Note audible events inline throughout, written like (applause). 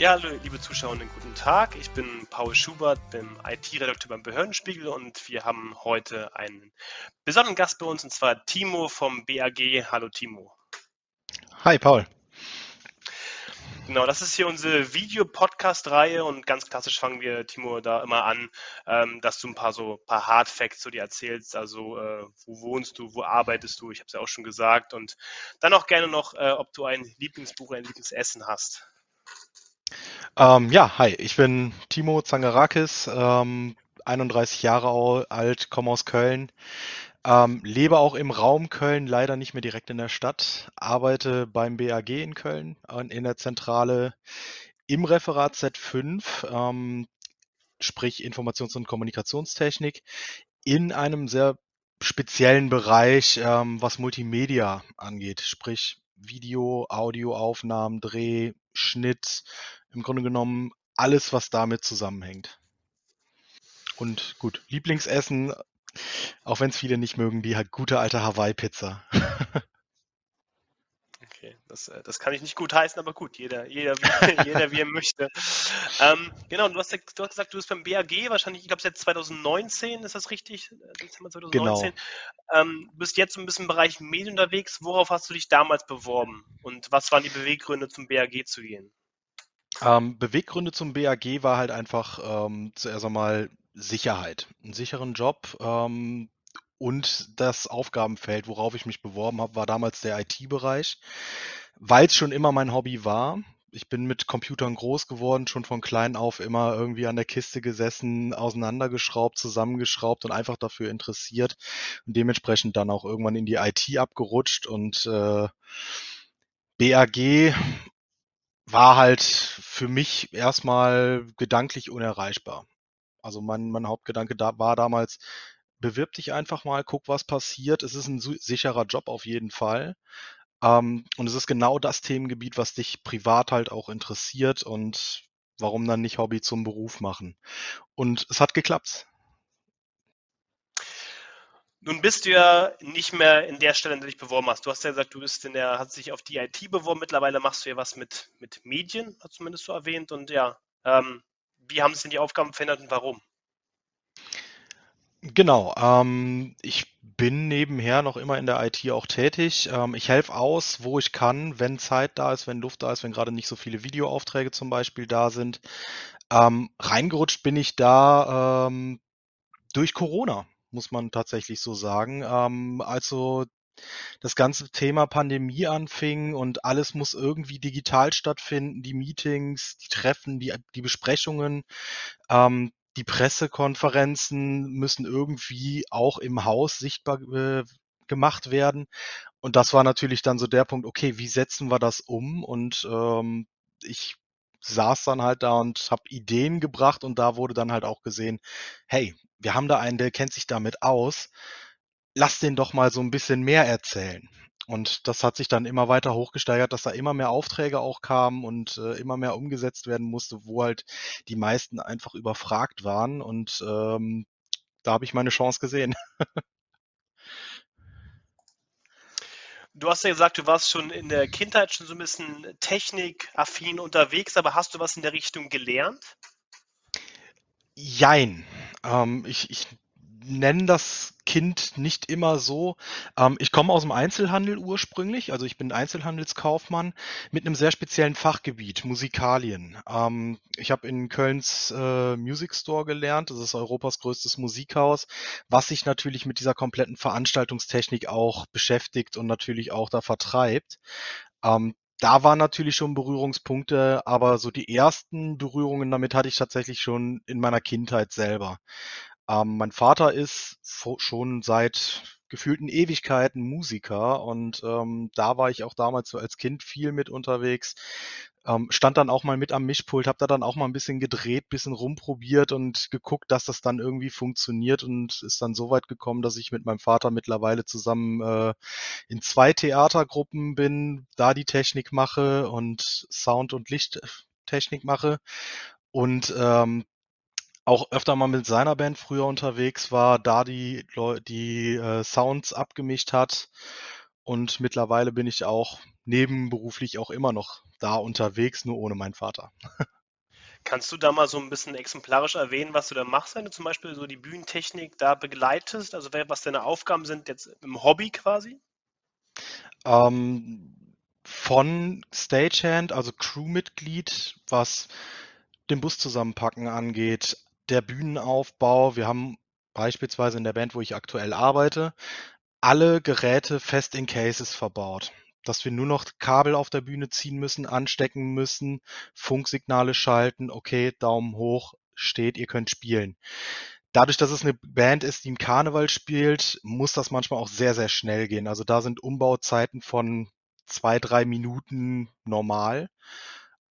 Ja, hallo, liebe Zuschauerinnen, guten Tag. Ich bin Paul Schubert, bin IT-Redakteur beim Behördenspiegel und wir haben heute einen besonderen Gast bei uns und zwar Timo vom BAG. Hallo Timo. Hi Paul. Genau, das ist hier unsere Video-Podcast-Reihe und ganz klassisch fangen wir, Timo, da immer an, ähm, dass du ein paar so paar Hard Facts zu dir erzählst. Also äh, wo wohnst du, wo arbeitest du? Ich habe es ja auch schon gesagt. Und dann auch gerne noch, äh, ob du ein Lieblingsbuch, ein Lieblingsessen hast. Ähm, ja, hi, ich bin Timo Zangarakis, ähm, 31 Jahre alt, komme aus Köln, ähm, lebe auch im Raum Köln, leider nicht mehr direkt in der Stadt, arbeite beim BAG in Köln in der Zentrale im Referat Z5, ähm, sprich Informations- und Kommunikationstechnik, in einem sehr speziellen Bereich, ähm, was Multimedia angeht, sprich Video, Audioaufnahmen, Dreh, Schnitt, im Grunde genommen alles, was damit zusammenhängt. Und gut, Lieblingsessen, auch wenn es viele nicht mögen, die halt gute alte Hawaii-Pizza. (laughs) Okay, das, äh, das kann ich nicht gut heißen, aber gut, jeder, jeder, wie, (laughs) jeder wie er möchte. Ähm, genau, du hast, du hast gesagt, du bist beim BAG, wahrscheinlich, ich glaube, seit 2019, ist das richtig? Dezember 2019. Genau. Ähm, bist jetzt so ein bisschen im Bereich Medien unterwegs. Worauf hast du dich damals beworben? Und was waren die Beweggründe, zum BAG zu gehen? Ähm, Beweggründe zum BAG war halt einfach ähm, zuerst einmal Sicherheit, einen sicheren Job ähm, und das Aufgabenfeld, worauf ich mich beworben habe, war damals der IT-Bereich, weil es schon immer mein Hobby war. Ich bin mit Computern groß geworden, schon von klein auf immer irgendwie an der Kiste gesessen, auseinandergeschraubt, zusammengeschraubt und einfach dafür interessiert und dementsprechend dann auch irgendwann in die IT abgerutscht und äh, BAG war halt für mich erstmal gedanklich unerreichbar. Also mein, mein Hauptgedanke da war damals, bewirb dich einfach mal, guck, was passiert. Es ist ein sicherer Job auf jeden Fall. Ähm, und es ist genau das Themengebiet, was dich privat halt auch interessiert und warum dann nicht Hobby zum Beruf machen. Und es hat geklappt. Nun bist du ja nicht mehr in der Stelle, in der du dich beworben hast. Du hast ja gesagt, du bist in der, hast dich auf die IT beworben. Mittlerweile machst du ja was mit, mit Medien, hast du zumindest so erwähnt. Und ja, ähm, wie haben sich denn die Aufgaben verändert und warum? Genau, ähm, ich bin nebenher noch immer in der IT auch tätig. Ähm, ich helfe aus, wo ich kann, wenn Zeit da ist, wenn Luft da ist, wenn gerade nicht so viele Videoaufträge zum Beispiel da sind. Ähm, reingerutscht bin ich da ähm, durch Corona muss man tatsächlich so sagen. Ähm, also das ganze Thema Pandemie anfing und alles muss irgendwie digital stattfinden, die Meetings, die Treffen, die, die Besprechungen, ähm, die Pressekonferenzen müssen irgendwie auch im Haus sichtbar äh, gemacht werden. Und das war natürlich dann so der Punkt, okay, wie setzen wir das um? Und ähm, ich saß dann halt da und habe Ideen gebracht und da wurde dann halt auch gesehen, hey, wir haben da einen, der kennt sich damit aus. Lass den doch mal so ein bisschen mehr erzählen. Und das hat sich dann immer weiter hochgesteigert, dass da immer mehr Aufträge auch kamen und äh, immer mehr umgesetzt werden musste, wo halt die meisten einfach überfragt waren. Und ähm, da habe ich meine Chance gesehen. (laughs) Du hast ja gesagt, du warst schon in der Kindheit schon so ein bisschen technikaffin unterwegs, aber hast du was in der Richtung gelernt? Jein. Ähm, ich, ich nenne das Kind nicht immer so. Ähm, ich komme aus dem Einzelhandel ursprünglich, also ich bin Einzelhandelskaufmann mit einem sehr speziellen Fachgebiet, Musikalien. Ähm, ich habe in Kölns äh, Music Store gelernt, das ist Europas größtes Musikhaus, was sich natürlich mit dieser kompletten Veranstaltungstechnik auch beschäftigt und natürlich auch da vertreibt. Ähm, da waren natürlich schon Berührungspunkte, aber so die ersten Berührungen damit hatte ich tatsächlich schon in meiner Kindheit selber. Ähm, mein Vater ist schon seit gefühlten Ewigkeiten Musiker und ähm, da war ich auch damals so als Kind viel mit unterwegs. Ähm, stand dann auch mal mit am Mischpult, habe da dann auch mal ein bisschen gedreht, bisschen rumprobiert und geguckt, dass das dann irgendwie funktioniert und ist dann so weit gekommen, dass ich mit meinem Vater mittlerweile zusammen äh, in zwei Theatergruppen bin, da die Technik mache und Sound- und Lichttechnik mache und ähm, auch öfter mal mit seiner Band früher unterwegs war, da die, die äh, Sounds abgemischt hat. und mittlerweile bin ich auch nebenberuflich auch immer noch da unterwegs, nur ohne meinen Vater. Kannst du da mal so ein bisschen exemplarisch erwähnen, was du da machst, wenn du zum Beispiel so die Bühnentechnik da begleitest? Also was deine Aufgaben sind jetzt im Hobby quasi? Ähm, von Stagehand, also Crewmitglied, was den Bus zusammenpacken angeht, der Bühnenaufbau. Wir haben beispielsweise in der Band, wo ich aktuell arbeite, alle Geräte fest in Cases verbaut. Dass wir nur noch Kabel auf der Bühne ziehen müssen, anstecken müssen, Funksignale schalten, okay, Daumen hoch, steht, ihr könnt spielen. Dadurch, dass es eine Band ist, die im Karneval spielt, muss das manchmal auch sehr, sehr schnell gehen. Also da sind Umbauzeiten von zwei, drei Minuten normal.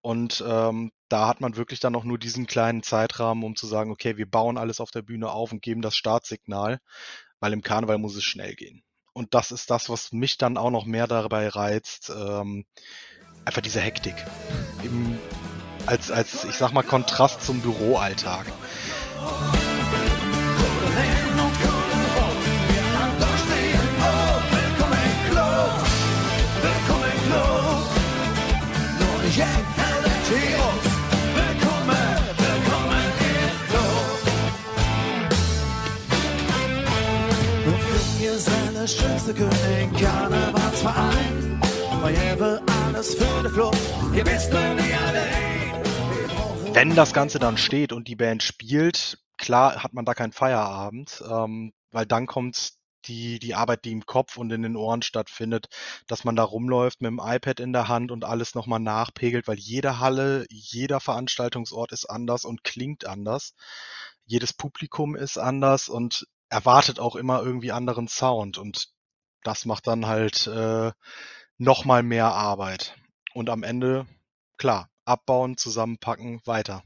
Und ähm, da hat man wirklich dann auch nur diesen kleinen Zeitrahmen, um zu sagen, okay, wir bauen alles auf der Bühne auf und geben das Startsignal, weil im Karneval muss es schnell gehen. Und das ist das, was mich dann auch noch mehr dabei reizt. Ähm, einfach diese Hektik. Im, als, als, ich sag mal, Kontrast zum Büroalltag. Schönste König, Karnevalsverein. Bei alles für den Club, ihr wisst nur nie allein. Wenn das Ganze dann steht und die Band spielt, klar hat man da keinen Feierabend, ähm, weil dann kommt die, die Arbeit, die im Kopf und in den Ohren stattfindet, dass man da rumläuft mit dem iPad in der Hand und alles nochmal nachpegelt, weil jede Halle, jeder Veranstaltungsort ist anders und klingt anders. Jedes Publikum ist anders und erwartet auch immer irgendwie anderen Sound und das macht dann halt äh, noch mal mehr Arbeit. Und am Ende, klar, abbauen, zusammenpacken, weiter.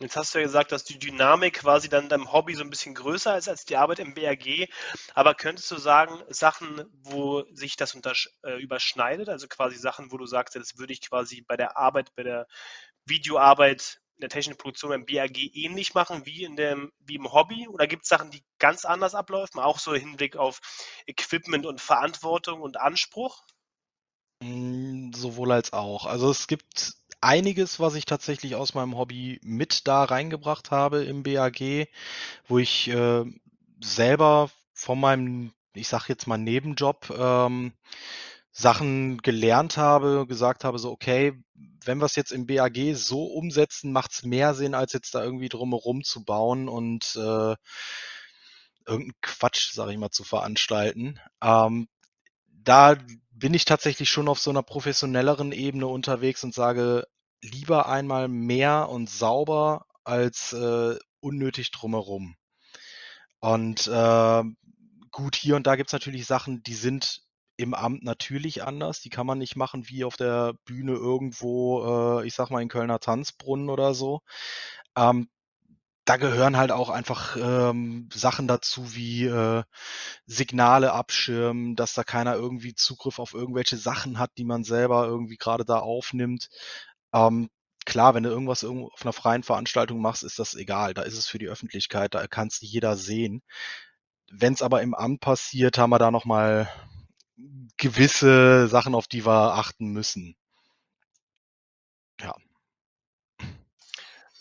Jetzt hast du ja gesagt, dass die Dynamik quasi dann deinem Hobby so ein bisschen größer ist als die Arbeit im BRG. Aber könntest du sagen, Sachen, wo sich das äh, überschneidet, also quasi Sachen, wo du sagst, das würde ich quasi bei der Arbeit, bei der Videoarbeit in der technischen Produktion beim BAG ähnlich machen wie, in dem, wie im Hobby? Oder gibt es Sachen, die ganz anders ablaufen, auch so im Hinblick auf Equipment und Verantwortung und Anspruch? Hm, sowohl als auch. Also es gibt einiges, was ich tatsächlich aus meinem Hobby mit da reingebracht habe im BAG, wo ich äh, selber von meinem, ich sag jetzt mal Nebenjob, ähm, Sachen gelernt habe, gesagt habe, so, okay, wenn wir es jetzt im BAG so umsetzen, macht es mehr Sinn, als jetzt da irgendwie drumherum zu bauen und äh, irgendeinen Quatsch, sage ich mal, zu veranstalten. Ähm, da bin ich tatsächlich schon auf so einer professionelleren Ebene unterwegs und sage, lieber einmal mehr und sauber als äh, unnötig drumherum. Und äh, gut, hier und da gibt es natürlich Sachen, die sind im Amt natürlich anders. Die kann man nicht machen wie auf der Bühne irgendwo, äh, ich sag mal in Kölner Tanzbrunnen oder so. Ähm, da gehören halt auch einfach ähm, Sachen dazu wie äh, Signale abschirmen, dass da keiner irgendwie Zugriff auf irgendwelche Sachen hat, die man selber irgendwie gerade da aufnimmt. Ähm, klar, wenn du irgendwas auf einer freien Veranstaltung machst, ist das egal. Da ist es für die Öffentlichkeit, da kann es jeder sehen. Wenn es aber im Amt passiert, haben wir da nochmal gewisse Sachen, auf die wir achten müssen. Ja.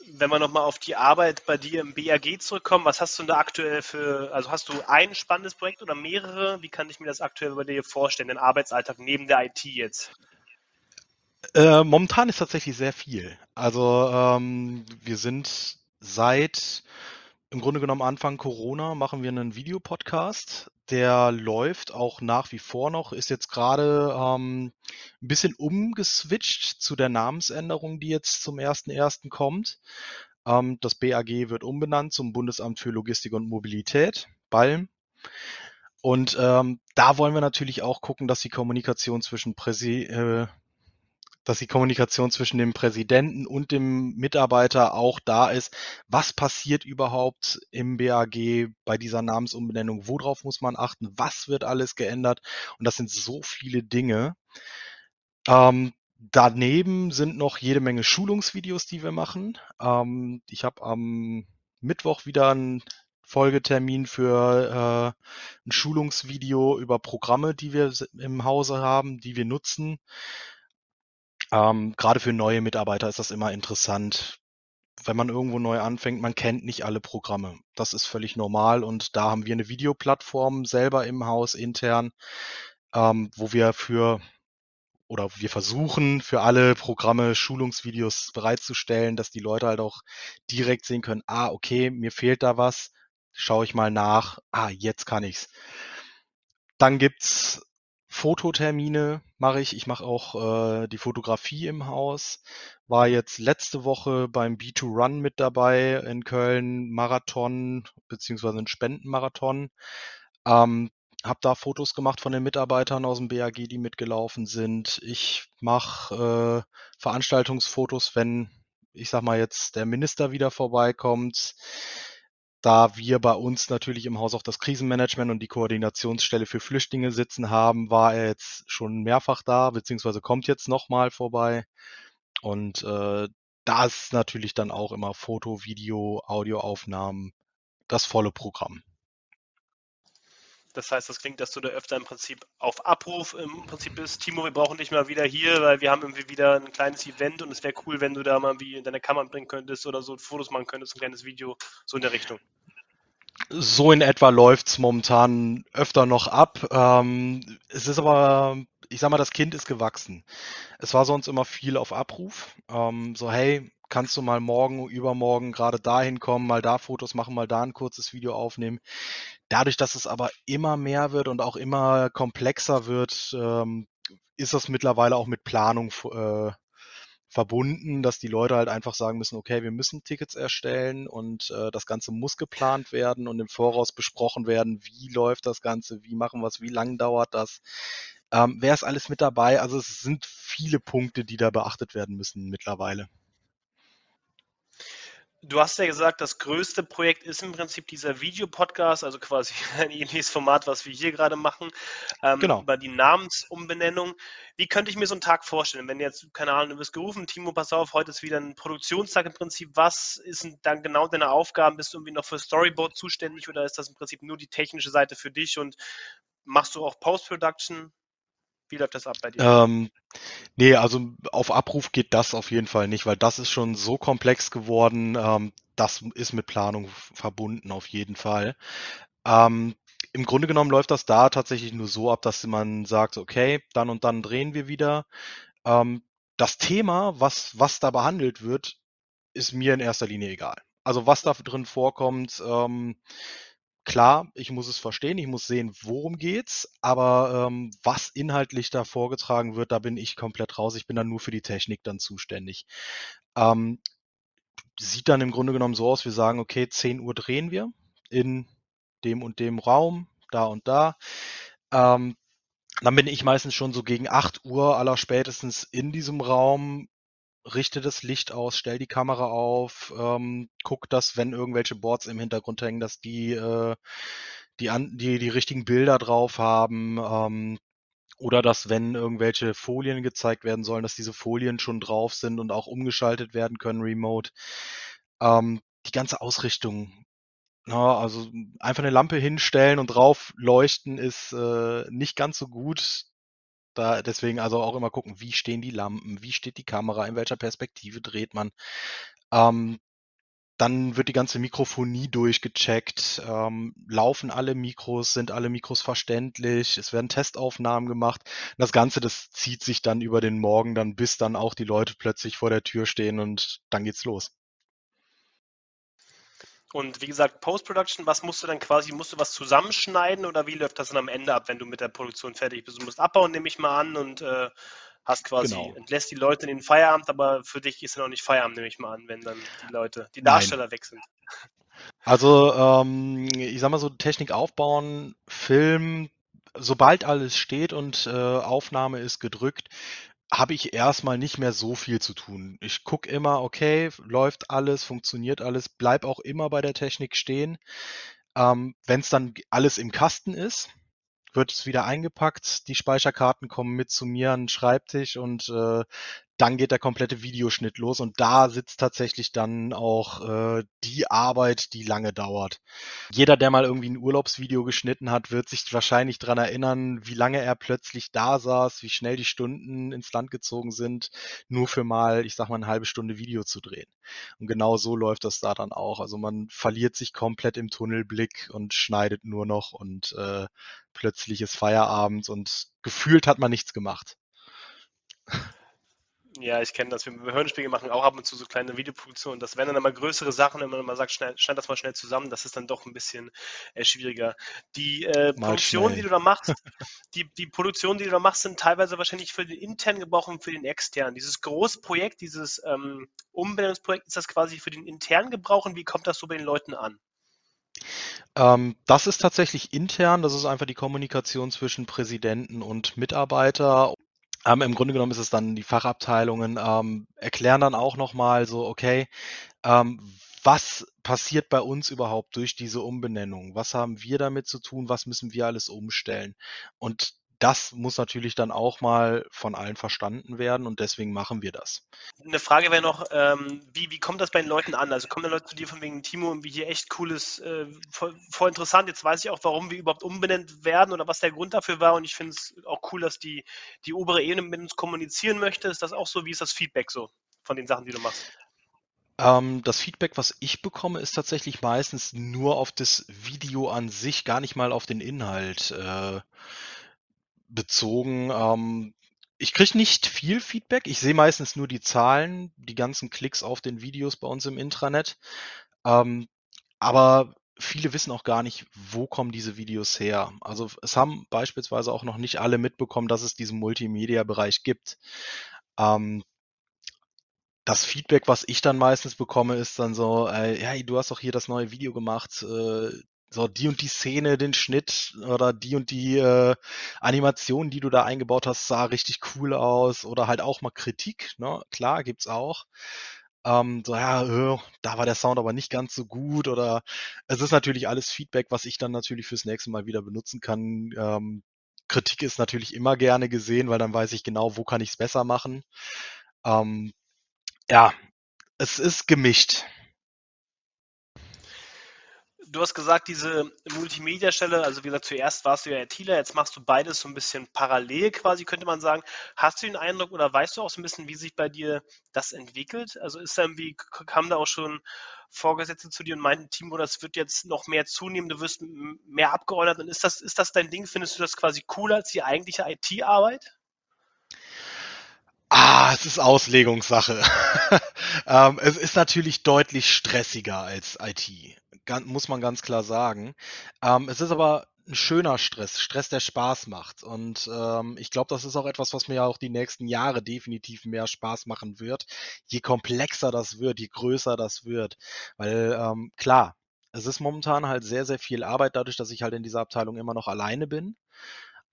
Wenn wir nochmal auf die Arbeit bei dir im BAG zurückkommen, was hast du da aktuell für, also hast du ein spannendes Projekt oder mehrere? Wie kann ich mir das aktuell bei dir vorstellen, den Arbeitsalltag neben der IT jetzt? Äh, momentan ist tatsächlich sehr viel. Also ähm, wir sind seit im Grunde genommen Anfang Corona machen wir einen Videopodcast. Der läuft auch nach wie vor noch, ist jetzt gerade ähm, ein bisschen umgeswitcht zu der Namensänderung, die jetzt zum 1.1. kommt. Ähm, das BAG wird umbenannt zum Bundesamt für Logistik und Mobilität, BALM. Und ähm, da wollen wir natürlich auch gucken, dass die Kommunikation zwischen Präsi äh, dass die Kommunikation zwischen dem Präsidenten und dem Mitarbeiter auch da ist. Was passiert überhaupt im BAG bei dieser Namensumbenennung? Worauf muss man achten? Was wird alles geändert? Und das sind so viele Dinge. Ähm, daneben sind noch jede Menge Schulungsvideos, die wir machen. Ähm, ich habe am Mittwoch wieder ein Folgetermin für äh, ein Schulungsvideo über Programme, die wir im Hause haben, die wir nutzen. Ähm, Gerade für neue Mitarbeiter ist das immer interessant, wenn man irgendwo neu anfängt, man kennt nicht alle Programme. Das ist völlig normal und da haben wir eine Videoplattform selber im Haus intern, ähm, wo wir für oder wir versuchen für alle Programme Schulungsvideos bereitzustellen, dass die Leute halt auch direkt sehen können, ah, okay, mir fehlt da was, schaue ich mal nach, ah, jetzt kann ich's. Dann gibt's Fototermine mache ich. Ich mache auch äh, die Fotografie im Haus. War jetzt letzte Woche beim B2Run mit dabei in Köln, Marathon beziehungsweise ein Spendenmarathon. Ähm, habe da Fotos gemacht von den Mitarbeitern aus dem BAG, die mitgelaufen sind. Ich mache äh, Veranstaltungsfotos, wenn ich sag mal jetzt der Minister wieder vorbeikommt. Da wir bei uns natürlich im Haus auch das Krisenmanagement und die Koordinationsstelle für Flüchtlinge sitzen haben, war er jetzt schon mehrfach da, beziehungsweise kommt jetzt nochmal vorbei. Und äh, da ist natürlich dann auch immer Foto, Video, Audioaufnahmen, das volle Programm. Das heißt, das klingt, dass du da öfter im Prinzip auf Abruf im Prinzip bist. Timo, wir brauchen dich mal wieder hier, weil wir haben irgendwie wieder ein kleines Event und es wäre cool, wenn du da mal wie in deine Kamera bringen könntest oder so Fotos machen könntest, ein kleines Video, so in der Richtung. So in etwa läuft's momentan öfter noch ab. Ähm, es ist aber, ich sag mal, das Kind ist gewachsen. Es war sonst immer viel auf Abruf. Ähm, so, hey, kannst du mal morgen, übermorgen gerade dahin kommen, mal da Fotos machen, mal da ein kurzes Video aufnehmen. Dadurch, dass es aber immer mehr wird und auch immer komplexer wird, ähm, ist das mittlerweile auch mit Planung äh, verbunden, dass die Leute halt einfach sagen müssen, okay, wir müssen Tickets erstellen und äh, das Ganze muss geplant werden und im Voraus besprochen werden, wie läuft das Ganze, wie machen wir es, wie lang dauert das, ähm, wer ist alles mit dabei. Also es sind viele Punkte, die da beachtet werden müssen mittlerweile. Du hast ja gesagt, das größte Projekt ist im Prinzip dieser Videopodcast, also quasi (laughs) ein ähnliches Format, was wir hier gerade machen, ähm, genau. über die Namensumbenennung. Wie könnte ich mir so einen Tag vorstellen, wenn jetzt, keine Ahnung, du wirst gerufen, Timo, pass auf, heute ist wieder ein Produktionstag im Prinzip. Was ist dann genau deine Aufgaben? Bist du irgendwie noch für Storyboard zuständig oder ist das im Prinzip nur die technische Seite für dich und machst du auch Post-Production? Wie läuft das ab bei dir? Ähm, nee, also auf Abruf geht das auf jeden Fall nicht, weil das ist schon so komplex geworden. Ähm, das ist mit Planung verbunden auf jeden Fall. Ähm, Im Grunde genommen läuft das da tatsächlich nur so ab, dass man sagt, okay, dann und dann drehen wir wieder. Ähm, das Thema, was, was da behandelt wird, ist mir in erster Linie egal. Also was da drin vorkommt, ähm, klar, ich muss es verstehen, ich muss sehen, worum geht's, aber ähm, was inhaltlich da vorgetragen wird, da bin ich komplett raus. Ich bin dann nur für die Technik dann zuständig. Ähm, sieht dann im Grunde genommen so aus, wir sagen, okay, 10 Uhr drehen wir in dem und dem Raum, da und da. Ähm, dann bin ich meistens schon so gegen 8 Uhr aller spätestens in diesem Raum, richte das Licht aus, stell die Kamera auf, ähm, guck, dass wenn irgendwelche Boards im Hintergrund hängen, dass die äh, die, an, die die richtigen Bilder drauf haben. Ähm, oder dass, wenn irgendwelche Folien gezeigt werden sollen, dass diese Folien schon drauf sind und auch umgeschaltet werden können remote. Ähm, die ganze Ausrichtung. Na, also einfach eine Lampe hinstellen und drauf leuchten ist äh, nicht ganz so gut. Da deswegen also auch immer gucken, wie stehen die Lampen, wie steht die Kamera, in welcher Perspektive dreht man. Ähm, dann wird die ganze Mikrofonie durchgecheckt. Ähm, laufen alle Mikros, sind alle Mikros verständlich? Es werden Testaufnahmen gemacht. Das Ganze, das zieht sich dann über den Morgen dann, bis dann auch die Leute plötzlich vor der Tür stehen und dann geht's los. Und wie gesagt, Post-Production, was musst du dann quasi, musst du was zusammenschneiden oder wie läuft das dann am Ende ab, wenn du mit der Produktion fertig bist? Du musst abbauen, nehme ich mal an, und äh, hast quasi, genau. entlässt die Leute in den Feierabend, aber für dich ist ja noch nicht Feierabend, nehme ich mal an, wenn dann die Leute, die Darsteller Nein. weg sind. Also, ähm, ich sag mal so, Technik aufbauen, Film, sobald alles steht und äh, Aufnahme ist gedrückt, habe ich erstmal nicht mehr so viel zu tun. Ich gucke immer, okay, läuft alles, funktioniert alles, bleib auch immer bei der Technik stehen. Ähm, Wenn es dann alles im Kasten ist, wird es wieder eingepackt. Die Speicherkarten kommen mit zu mir an den Schreibtisch und äh, dann geht der komplette Videoschnitt los und da sitzt tatsächlich dann auch äh, die Arbeit, die lange dauert. Jeder, der mal irgendwie ein Urlaubsvideo geschnitten hat, wird sich wahrscheinlich dran erinnern, wie lange er plötzlich da saß, wie schnell die Stunden ins Land gezogen sind, nur für mal, ich sag mal, eine halbe Stunde Video zu drehen. Und genau so läuft das da dann auch. Also man verliert sich komplett im Tunnelblick und schneidet nur noch und äh, plötzlich ist Feierabend und gefühlt hat man nichts gemacht. Ja, ich kenne das. Wir, Hörspiele machen auch ab und zu so kleine Videoproduktionen. Das werden dann immer größere Sachen, wenn man immer sagt, schnell, schneid das mal schnell zusammen. Das ist dann doch ein bisschen äh, schwieriger. Die äh, Produktion, die du da machst, die, die Produktion, die du da machst, sind teilweise wahrscheinlich für den internen Gebrauch und für den externen. Dieses Großprojekt, dieses ähm, Umbenennungsprojekt, ist das quasi für den internen Gebrauch und wie kommt das so bei den Leuten an? Ähm, das ist tatsächlich intern. Das ist einfach die Kommunikation zwischen Präsidenten und Mitarbeiter. Ähm, Im Grunde genommen ist es dann die Fachabteilungen, ähm, erklären dann auch nochmal so, okay, ähm, was passiert bei uns überhaupt durch diese Umbenennung? Was haben wir damit zu tun? Was müssen wir alles umstellen? Und das muss natürlich dann auch mal von allen verstanden werden und deswegen machen wir das. Eine Frage wäre noch, ähm, wie, wie kommt das bei den Leuten an? Also kommen da Leute zu dir von wegen Timo und wie hier echt cooles, äh, voll, voll, interessant, jetzt weiß ich auch, warum wir überhaupt umbenannt werden oder was der Grund dafür war und ich finde es auch cool, dass die, die obere Ebene mit uns kommunizieren möchte. Ist das auch so? Wie ist das Feedback so von den Sachen, die du machst? Ähm, das Feedback, was ich bekomme, ist tatsächlich meistens nur auf das Video an sich, gar nicht mal auf den Inhalt. Bezogen. Ähm, ich kriege nicht viel Feedback. Ich sehe meistens nur die Zahlen, die ganzen Klicks auf den Videos bei uns im Intranet. Ähm, aber viele wissen auch gar nicht, wo kommen diese Videos her. Also es haben beispielsweise auch noch nicht alle mitbekommen, dass es diesen Multimedia-Bereich gibt. Ähm, das Feedback, was ich dann meistens bekomme, ist dann so, äh, ja, du hast doch hier das neue Video gemacht, äh, so die und die Szene, den Schnitt oder die und die äh, Animation, die du da eingebaut hast, sah richtig cool aus oder halt auch mal Kritik, ne? Klar, gibt's auch. Ähm, so, ja, äh, da war der Sound aber nicht ganz so gut oder es ist natürlich alles Feedback, was ich dann natürlich fürs nächste Mal wieder benutzen kann. Ähm, Kritik ist natürlich immer gerne gesehen, weil dann weiß ich genau, wo kann ich es besser machen. Ähm, ja, es ist gemischt du hast gesagt, diese Multimedia-Stelle, also wie gesagt, zuerst warst du ja ITler, jetzt machst du beides so ein bisschen parallel quasi, könnte man sagen. Hast du den Eindruck oder weißt du auch so ein bisschen, wie sich bei dir das entwickelt? Also ist da irgendwie, kamen da auch schon Vorgesetzte zu dir und meinten, Timo, das wird jetzt noch mehr zunehmen, du wirst mehr abgeordnet. Und ist das, ist das dein Ding? Findest du das quasi cooler als die eigentliche IT-Arbeit? Ah, es ist Auslegungssache. (laughs) ähm, es ist natürlich deutlich stressiger als IT muss man ganz klar sagen. Ähm, es ist aber ein schöner Stress, Stress, der Spaß macht. Und ähm, ich glaube, das ist auch etwas, was mir auch die nächsten Jahre definitiv mehr Spaß machen wird. Je komplexer das wird, je größer das wird. Weil ähm, klar, es ist momentan halt sehr, sehr viel Arbeit, dadurch, dass ich halt in dieser Abteilung immer noch alleine bin.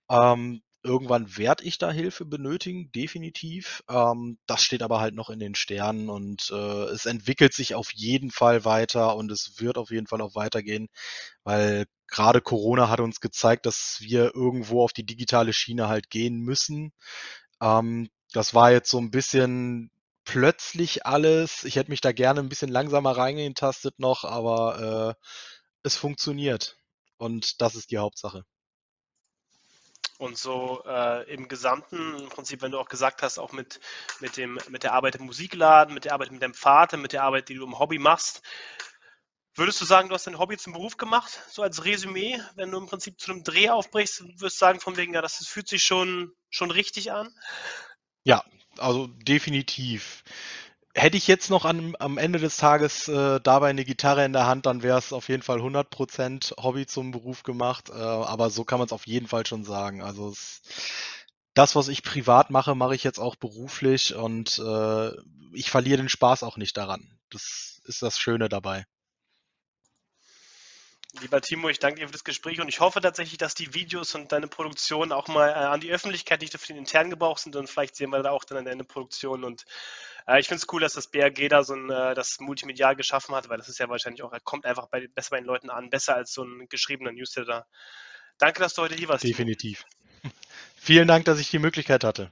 Ähm, Irgendwann werde ich da Hilfe benötigen, definitiv. Ähm, das steht aber halt noch in den Sternen und äh, es entwickelt sich auf jeden Fall weiter und es wird auf jeden Fall auch weitergehen, weil gerade Corona hat uns gezeigt, dass wir irgendwo auf die digitale Schiene halt gehen müssen. Ähm, das war jetzt so ein bisschen plötzlich alles. Ich hätte mich da gerne ein bisschen langsamer reingetastet noch, aber äh, es funktioniert. Und das ist die Hauptsache. Und so äh, im Gesamten, im Prinzip, wenn du auch gesagt hast, auch mit, mit, dem, mit der Arbeit im Musikladen, mit der Arbeit mit deinem Vater, mit der Arbeit, die du im Hobby machst, würdest du sagen, du hast dein Hobby zum Beruf gemacht, so als Resümee, wenn du im Prinzip zu einem Dreh aufbrichst, wirst du sagen von wegen, ja, das fühlt sich schon, schon richtig an? Ja, also definitiv. Hätte ich jetzt noch an, am Ende des Tages äh, dabei eine Gitarre in der Hand, dann wäre es auf jeden Fall 100% Hobby zum Beruf gemacht. Äh, aber so kann man es auf jeden Fall schon sagen. Also es, das, was ich privat mache, mache ich jetzt auch beruflich und äh, ich verliere den Spaß auch nicht daran. Das ist das Schöne dabei. Lieber Timo, ich danke dir für das Gespräch und ich hoffe tatsächlich, dass die Videos und deine Produktion auch mal äh, an die Öffentlichkeit nicht nur für den internen Gebrauch sind und vielleicht sehen wir da auch dann eine Produktion und äh, ich finde es cool, dass das BRG da so ein, äh, das multimedial geschaffen hat, weil das ist ja wahrscheinlich auch, er kommt einfach bei, besser bei den Leuten an, besser als so ein geschriebener Newsletter. Danke, dass du heute hier warst. Definitiv. (laughs) Vielen Dank, dass ich die Möglichkeit hatte.